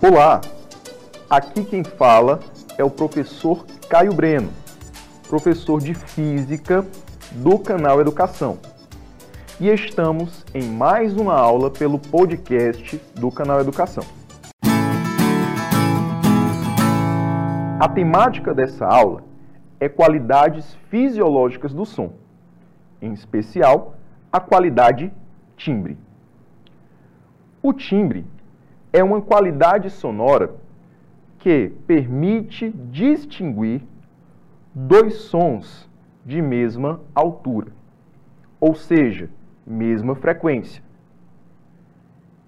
Olá, aqui quem fala é o professor Caio Breno, professor de Física do canal Educação. E estamos em mais uma aula pelo podcast do canal Educação. A temática dessa aula é qualidades fisiológicas do som, em especial a qualidade timbre. O timbre é uma qualidade sonora que permite distinguir dois sons de mesma altura, ou seja, mesma frequência,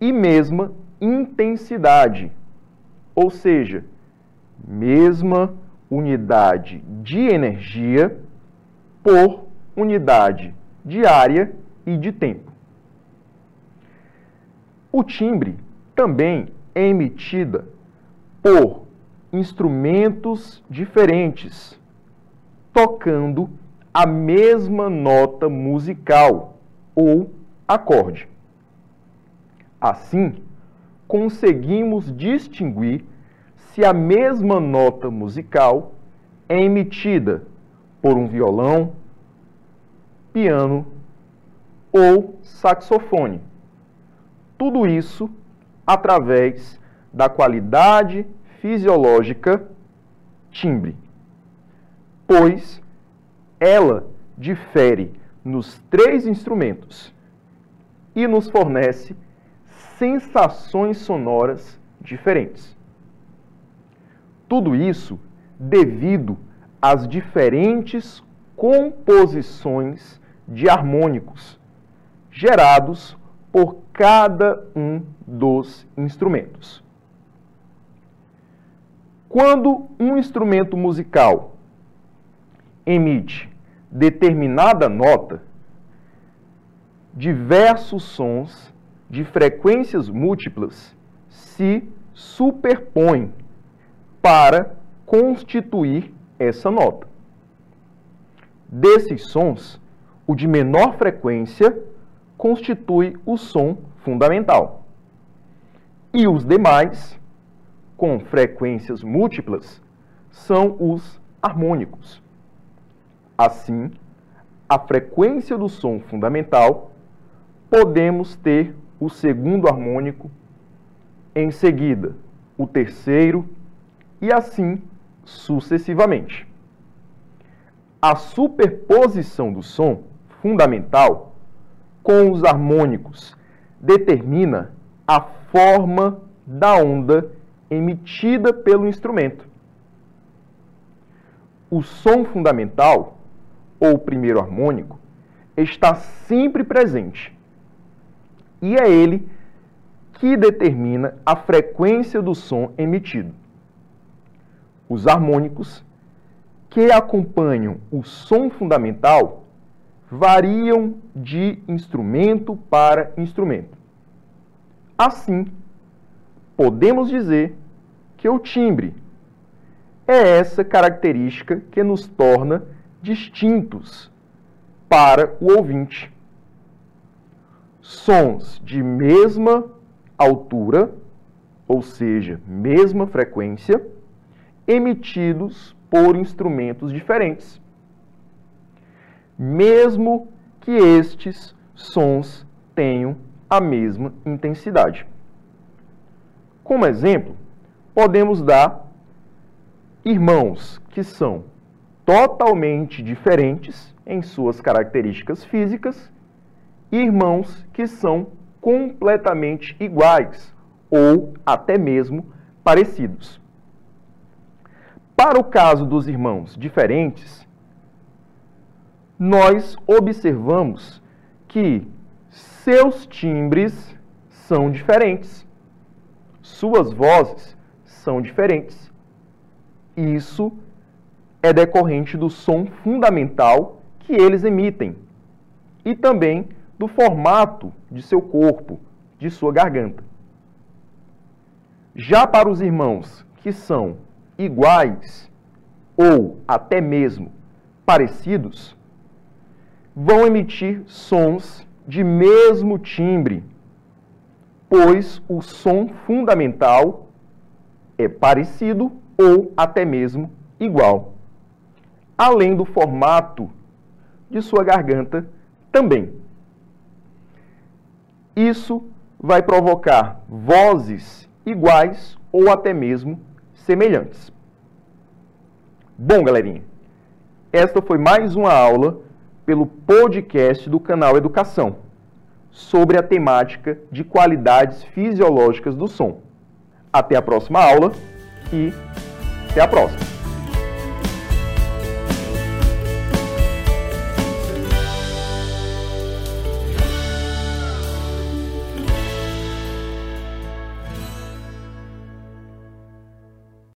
e mesma intensidade, ou seja, mesma unidade de energia por unidade de área e de tempo. O timbre também é emitida por instrumentos diferentes, tocando a mesma nota musical ou acorde. Assim, conseguimos distinguir se a mesma nota musical é emitida por um violão, piano ou saxofone. Tudo isso através da qualidade fisiológica timbre, pois ela difere nos três instrumentos e nos fornece sensações sonoras diferentes. Tudo isso devido às diferentes composições de harmônicos gerados por cada um dos instrumentos. Quando um instrumento musical emite determinada nota, diversos sons de frequências múltiplas se superpõem para constituir essa nota. Desses sons, o de menor frequência constitui o som fundamental. E os demais, com frequências múltiplas, são os harmônicos. Assim, a frequência do som fundamental, podemos ter o segundo harmônico, em seguida o terceiro e assim sucessivamente. A superposição do som fundamental com os harmônicos determina a forma da onda emitida pelo instrumento. O som fundamental, ou primeiro harmônico, está sempre presente. E é ele que determina a frequência do som emitido. Os harmônicos que acompanham o som fundamental variam de instrumento para instrumento. Assim, podemos dizer que o timbre é essa característica que nos torna distintos para o ouvinte. Sons de mesma altura, ou seja, mesma frequência, emitidos por instrumentos diferentes mesmo que estes sons tenham a mesma intensidade. Como exemplo, podemos dar irmãos que são totalmente diferentes em suas características físicas e irmãos que são completamente iguais ou até mesmo parecidos. Para o caso dos irmãos diferentes, nós observamos que seus timbres são diferentes, suas vozes são diferentes. Isso é decorrente do som fundamental que eles emitem e também do formato de seu corpo, de sua garganta. Já para os irmãos que são iguais ou até mesmo parecidos, vão emitir sons de mesmo timbre, pois o som fundamental é parecido ou até mesmo igual. Além do formato de sua garganta também. Isso vai provocar vozes iguais ou até mesmo semelhantes. Bom, galerinha, esta foi mais uma aula pelo podcast do canal Educação sobre a temática de qualidades fisiológicas do som. Até a próxima aula e até a próxima!